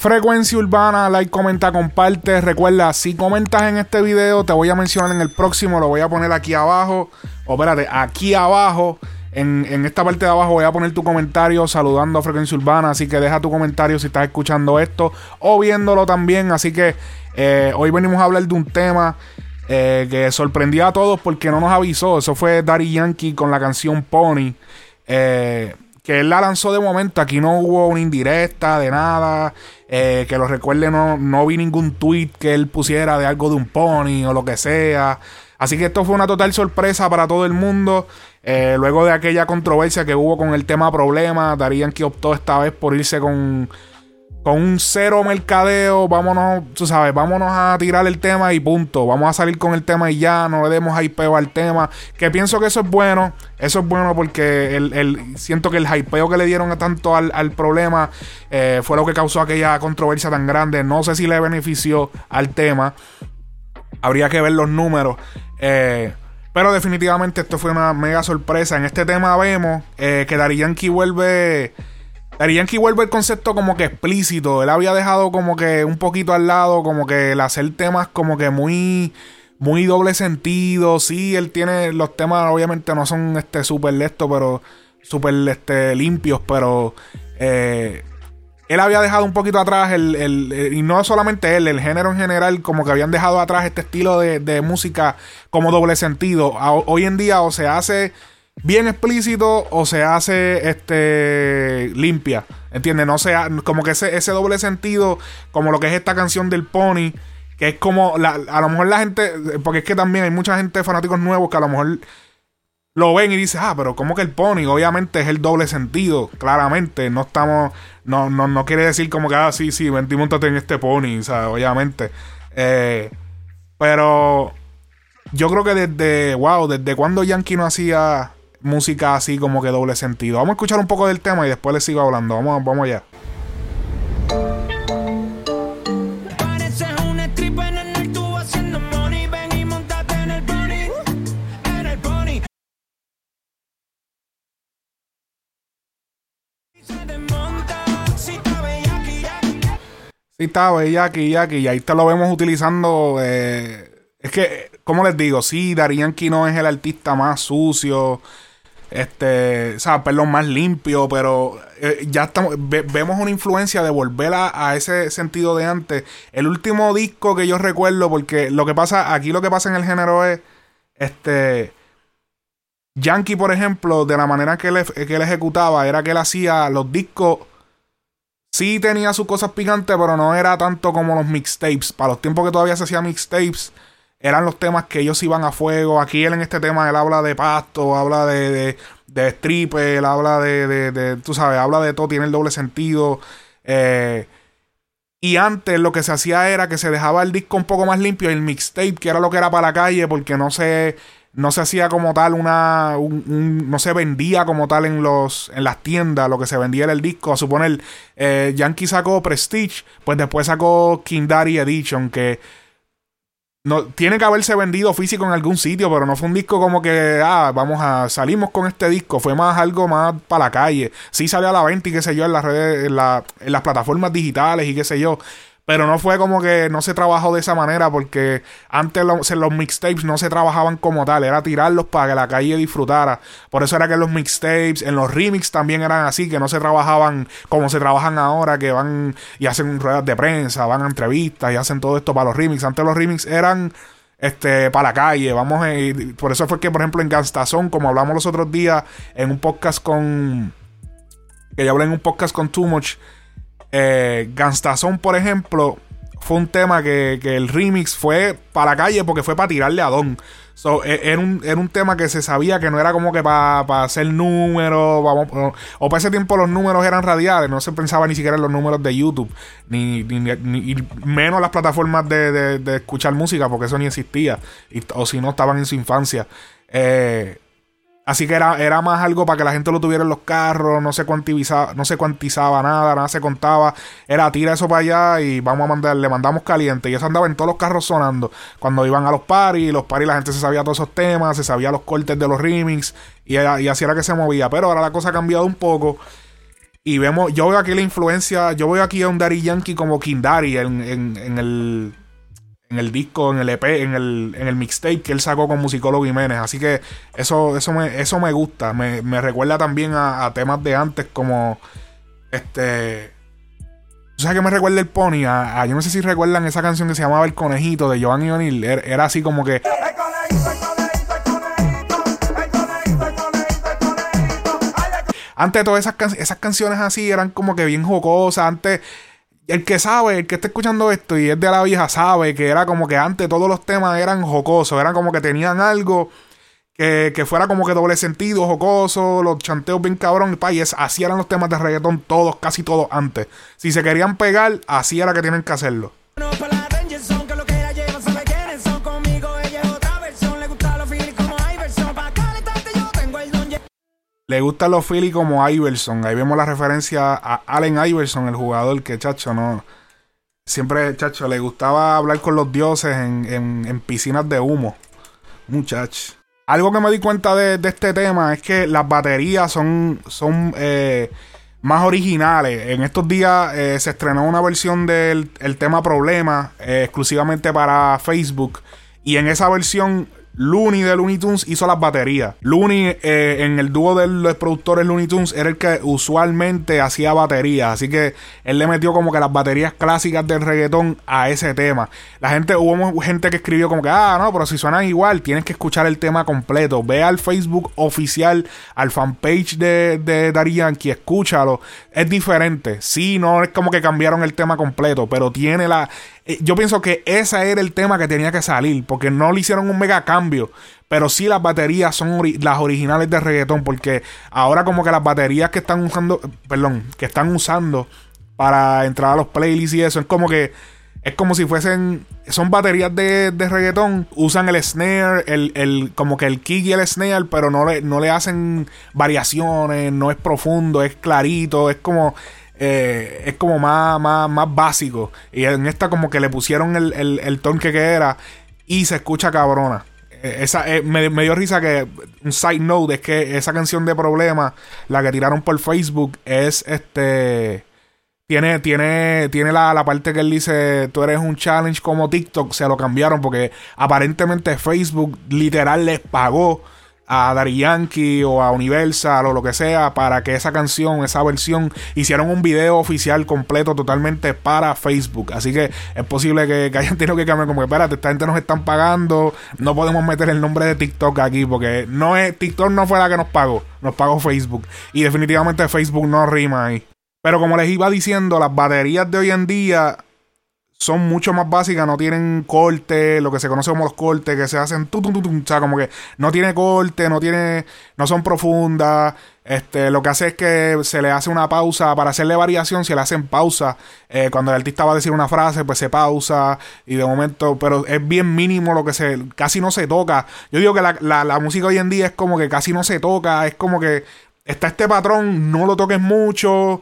Frecuencia Urbana, like, comenta, comparte. Recuerda, si comentas en este video, te voy a mencionar en el próximo. Lo voy a poner aquí abajo. O espérate, aquí abajo. En, esta parte de abajo voy a poner tu comentario saludando a Frecuencia Urbana. Así que deja tu comentario si estás escuchando esto o viéndolo también. Así que eh, hoy venimos a hablar de un tema eh, que sorprendió a todos porque no nos avisó. Eso fue Daddy Yankee con la canción Pony. Eh, que él la lanzó de momento. Aquí no hubo una indirecta de nada. Eh, que lo recuerde, no, no vi ningún tweet que él pusiera de algo de un pony o lo que sea. Así que esto fue una total sorpresa para todo el mundo. Eh, luego de aquella controversia que hubo con el tema problema, Darían que optó esta vez por irse con con un cero mercadeo, vámonos, tú sabes, vámonos a tirar el tema y punto. Vamos a salir con el tema y ya, no le demos hypeo al tema. Que pienso que eso es bueno, eso es bueno porque el, siento que el hypeo que le dieron tanto al, al problema eh, fue lo que causó aquella controversia tan grande. No sé si le benefició al tema. Habría que ver los números. Eh, pero definitivamente esto fue una mega sorpresa. En este tema vemos eh, que Dari Yankee vuelve Daddy Yankee vuelve el concepto como que explícito. Él había dejado como que un poquito al lado, como que el hacer temas como que muy muy doble sentido. Sí, él tiene los temas, obviamente no son este súper lestos, pero súper este, limpios, pero eh, él había dejado un poquito atrás el, y no solamente él, el género en general, como que habían dejado atrás este estilo de música como doble sentido. hoy en día o se hace bien explícito o se hace este limpia. ¿Entiendes? No sea como que ese, ese doble sentido, como lo que es esta canción del Pony, que es como a lo mejor la gente, porque es que también hay mucha gente fanáticos nuevos que a lo mejor lo ven y dicen, ah, pero como que el Pony, obviamente es el doble sentido, claramente, no estamos, no, no, no quiere decir como que, ah, sí, sí, vente y en este Pony, o sea, obviamente. Eh, pero yo creo que desde, wow, desde cuando Yankee no hacía música así como que doble sentido. Vamos a escuchar un poco del tema y después les sigo hablando. Vamos, vamos allá. Sí, está Jackie, Jackie. Y ahí te lo vemos utilizando. Eh, es que, como les digo, sí, Darianki no es el artista más sucio este, o sea, perdón, más limpio, pero eh, ya estamos, vemos una influencia de volver a, ese sentido de antes. El último disco que yo recuerdo, porque lo que pasa, aquí lo que pasa en el género es, este, Yankee, por ejemplo, de la manera que él, que ejecutaba, era que él hacía los discos, sí tenía sus cosas picantes, pero no era tanto como los mixtapes. Para los tiempos que todavía se hacía mixtapes, eran los temas que ellos iban a fuego. Aquí él en este tema, él habla de pasto, habla de, de, de stripper, él habla de, de, de, tú sabes, habla de todo, tiene el doble sentido. Eh, y antes lo que se hacía era que se dejaba el disco un poco más limpio, el mixtape, que era lo que era para la calle, porque no se, no se hacía como tal una, no se vendía como tal en los, en las tiendas, lo que se vendía era el disco. A suponer, eh, Yankee sacó Prestige, pues después sacó King Daddy Edition, que no, tiene que haberse vendido físico en algún sitio, pero no fue un disco como que, ah, vamos a, salimos con este disco, fue más algo más para la calle. Sí salió a la venta y qué sé yo, en las redes, en, la, en las plataformas digitales y qué sé yo, pero no fue como que no se trabajó de esa manera porque antes los, los mixtapes no se trabajaban como tal, era tirarlos para que la calle disfrutara. Por eso era que los mixtapes, en los remix también eran así, que no se trabajaban como se trabajan ahora, que van y hacen ruedas de prensa, van a entrevistas y hacen todo esto para los remix. Antes los remix eran este, para la calle. Vamos, por eso fue que, por ejemplo, en Gastazón, como hablamos los otros días en un podcast con. Que ya hablé en un podcast con Too Much eh, Ganstazón, por ejemplo, fue un tema que, el remix fue para la calle porque fue para tirarle a Don. E, era, un, tema que se sabía que no era como que para hacer números, o, para ese tiempo los números eran radiales, no se pensaba ni siquiera en los números de YouTube, ni, menos las plataformas de, escuchar música, porque eso ni existía, o si no estaban en su infancia. Eh, Así que era, era más algo para que la gente lo tuviera en los carros, no se cuantizaba, no se cuantizaba nada, nada se contaba. Era tira eso para allá y vamos a mandar, le mandamos caliente. Y eso andaba en todos los carros sonando. Cuando iban a los paris, los paris la gente se sabía todos esos temas, se sabía los cortes de los remix y, y así era que se movía. Pero ahora la cosa ha cambiado un poco. Y vemos, yo veo aquí la influencia, yo veo aquí a un Daddy Yankee como King Daddy en, en, el en el disco, en el EP, en el, en el mixtape que él sacó con Musicólogo Jiménez. Así que eso, eso, me, eso me gusta. Me, recuerda también a, temas de antes como este... ¿Tú sabes que me recuerda el Pony? Yo no sé si recuerdan esa canción que se llamaba El Conejito de Giovanni O'Neill. Era, era así como que... Antes todas esas, esas canciones así eran como que bien jocosas. Antes el que sabe, el que está escuchando esto y es de la vieja, sabe que era como que antes todos los temas eran jocosos, eran como que tenían algo que, fuera como que doble sentido, jocoso, los chanteos bien cabrón, y así eran los temas de reggaetón todos, casi todos antes. Si se querían pegar, así era que tienen que hacerlo. Le gustan los Philly como Iverson. Ahí vemos la referencia a Allen Iverson, el jugador que, chacho, no. Siempre, chacho, le gustaba hablar con los dioses en, piscinas de humo. Muchacho. Algo que me di cuenta de, este tema es que las baterías son, son eh, más originales. En estos días eh, se estrenó una versión del tema Problema eh, exclusivamente para Facebook. Y en esa versión Looney de Looney Tunes hizo las baterías. Looney eh, en el dúo de los productores Looney Tunes era el que usualmente hacía baterías. Así que él le metió como que las baterías clásicas del reggaetón a ese tema. La gente, hubo gente que escribió como que, ah, no, pero si suenan igual, tienes que escuchar el tema completo. Ve al Facebook oficial, al fanpage de, de Daddy Yankee, escúchalo. Es diferente. Sí, no es como que cambiaron el tema completo, pero tiene la yo pienso que ese era el tema que tenía que salir, porque no le hicieron un mega cambio, pero sí las baterías son las originales de reggaetón, porque ahora como que las baterías que están usando, perdón, que están usando para entrar a los playlists y eso, es como que es como si fuesen. Son baterías de, de reggaetón. Usan el snare, el, el, como que el kick y el snare, pero no le, no le hacen variaciones. No es profundo, es clarito. Es como. Eh, es como más, más, básico. Y en esta como que le pusieron el, el, el que era y se escucha cabrona. Eh, esa, eh, me, dio risa que un side note es que esa canción de Problema, la que tiraron por Facebook, es este. Tiene, tiene, tiene la, la parte que él dice, tú eres un challenge como TikTok, se lo cambiaron porque aparentemente Facebook literal les pagó a Daddy Yankee o a Universal o lo que sea para que esa canción, esa versión, hicieran un video oficial completo totalmente para Facebook. Así que es posible que, hayan tenido que cambiar como que, espérate, esta gente nos están pagando, no podemos meter el nombre de TikTok aquí porque no es, TikTok no fue la que nos pagó, nos pagó Facebook. Y definitivamente Facebook no rima ahí. Pero como les iba diciendo, las baterías de hoy en día son mucho más básicas, no tienen corte, lo que se conoce como los cortes, que se hacen tu, tu, tu, o sea, como que no tiene corte, no tiene, no son profundas, este, lo que hace es que se le hace una pausa, para hacerle variación se le hacen pausa, eh, cuando el artista va a decir una frase, pues se pausa, y de momento, pero es bien mínimo lo que se, casi no se toca, yo digo que la, la, la música hoy en día es como que casi no se toca, es como que está este patrón, no lo toques mucho,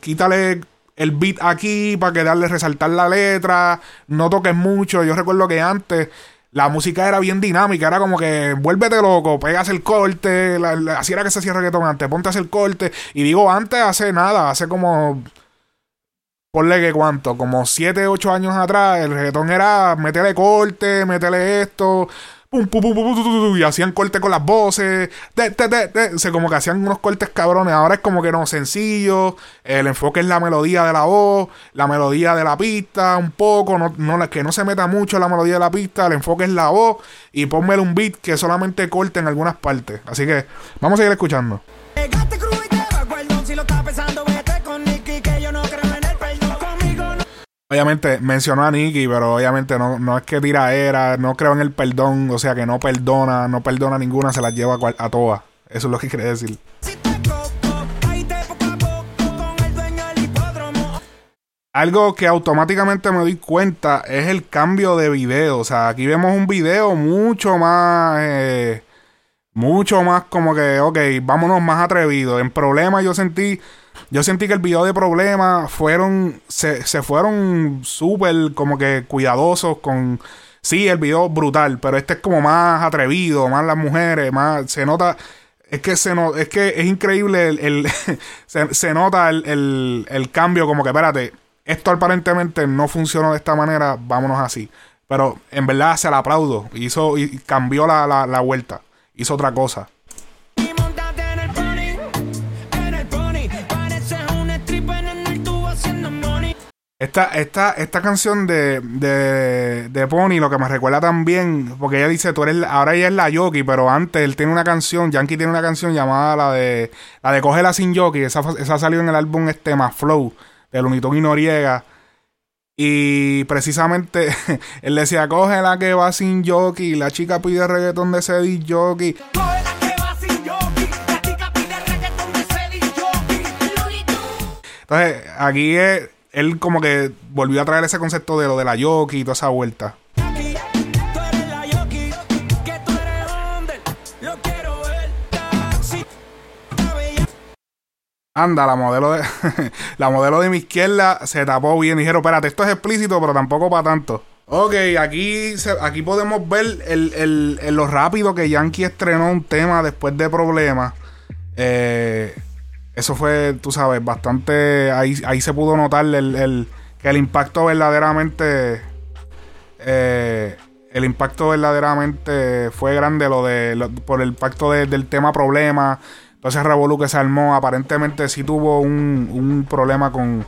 quítale el beat aquí para que darle resaltar la letra, no toques mucho. Yo recuerdo que antes la música era bien dinámica, era como que vuélvete loco, pegas el corte, así era que se hacía reggaetón antes, ponte a hacer corte. Y digo antes, hace nada, hace como. Ponle que cuánto, como 7, 8 años atrás, el reggaetón era meterle corte, meterle esto y hacían corte con las voces, se como que hacían unos cortes cabrones, ahora es como que no, sencillo, el enfoque es la melodía de la voz, la melodía de la pista, un poco, que no se meta mucho la melodía de la pista, el enfoque es la voz, y ponmele un beat que solamente corte en algunas partes, así que vamos a seguir escuchando. Obviamente mencionó a Nicky, pero obviamente no, no es que tira era, no creo en el perdón, o sea que no perdona, no perdona ninguna, se las lleva a, todas. Eso es lo que quiere decir. Algo que automáticamente me doy cuenta es el cambio de video. O sea, aquí vemos un video mucho más. Eh, mucho más como que, ok, vámonos más atrevidos. En problemas yo sentí yo sentí que el video de problemas fueron. Se, se fueron súper como que cuidadosos con. Sí, el video brutal, pero este es como más atrevido, más las mujeres, más. Se nota. es que se no, es que es increíble el, se, nota el, el, cambio como que espérate esto aparentemente no funcionó de esta manera vámonos así pero en verdad se la aplaudo hizo y cambió la, la, la vuelta hizo otra cosa Esta, esta, esta canción de, de, de, Pony, lo que me recuerda también, porque ella dice, tú eres, ahora ella es la Yoki, pero antes él tiene una canción, Yankee tiene una canción llamada la de, la de Cógela sin Yoki, esa, esa salió en el álbum este más Flow, de Lunitón y Noriega. Y precisamente él decía, cógela que va sin Yoki, la chica pide reggaetón de ese Yoki. Entonces, aquí es él como que volvió a traer ese concepto de lo de la yoki y toda esa vuelta. Anda, la modelo de la modelo de mi izquierda se tapó bien. Dijeron, espérate, esto es explícito, pero tampoco para tanto. Ok, aquí, aquí podemos ver el, lo rápido que Yankee estrenó un tema después de problemas. Eh, eso fue, tú sabes, bastante. Ahí, ahí se pudo notar el, que el impacto verdaderamente. Eh, el impacto verdaderamente fue grande lo de por el impacto del tema problema. Entonces Revolu que se armó, aparentemente sí tuvo un, un problema con,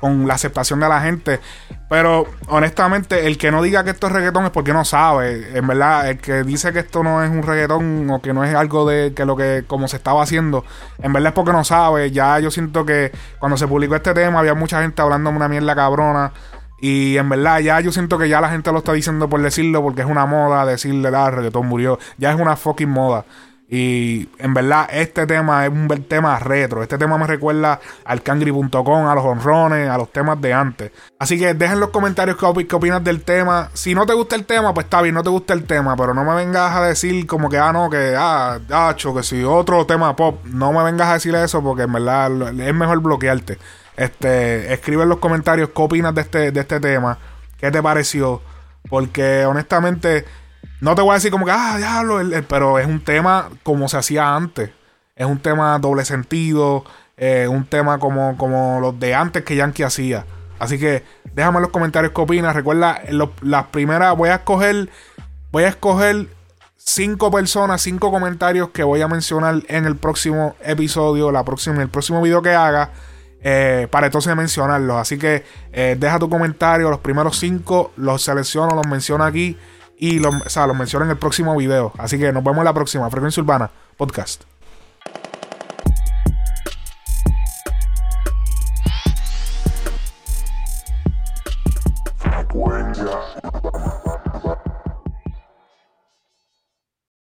con la aceptación de la gente. Pero honestamente, el que no diga que esto es reggaetón es porque no sabe. En verdad, el que dice que esto no es un reggaetón o que no es algo de que lo que como se estaba haciendo, en verdad es porque no sabe. Ya yo siento que cuando se publicó este tema había mucha gente hablando una mierda cabrona. Y en verdad ya yo siento que ya la gente lo está diciendo por decirlo porque es una moda decirle, ah, reggaetón murió. Ya es una fucking moda. Y en verdad, este tema es un tema retro. Este tema me recuerda al cangri.com, a los honrones, a los temas de antes. Así que dejen los comentarios qué, qué, opinas del tema. Si no te gusta el tema, pues está bien, no te gusta el tema. Pero no me vengas a decir como que, ah, no, que, ah, gacho, que si otro tema pop. No me vengas a decir eso porque en verdad es mejor bloquearte. Este, escribe en los comentarios qué opinas de este, de este tema. ¿Qué te pareció? Porque honestamente no te voy a decir como que, ah, diablo, pero es un tema como se hacía antes. Es un tema doble sentido, eh, un tema como, como los de antes que Yankee hacía. Así que déjame en los comentarios qué opinas. Recuerda, las primeras voy a escoger, voy a escoger cinco personas, cinco comentarios que voy a mencionar en el próximo episodio, la próxima, el próximo video que haga. Eh, para entonces mencionarlos. Así que eh, deja tu comentario. Los primeros cinco los selecciono, los menciono aquí. Y lo, o sea, lo menciono en el próximo video. Así que nos vemos en la próxima. Frecuencia Urbana Podcast.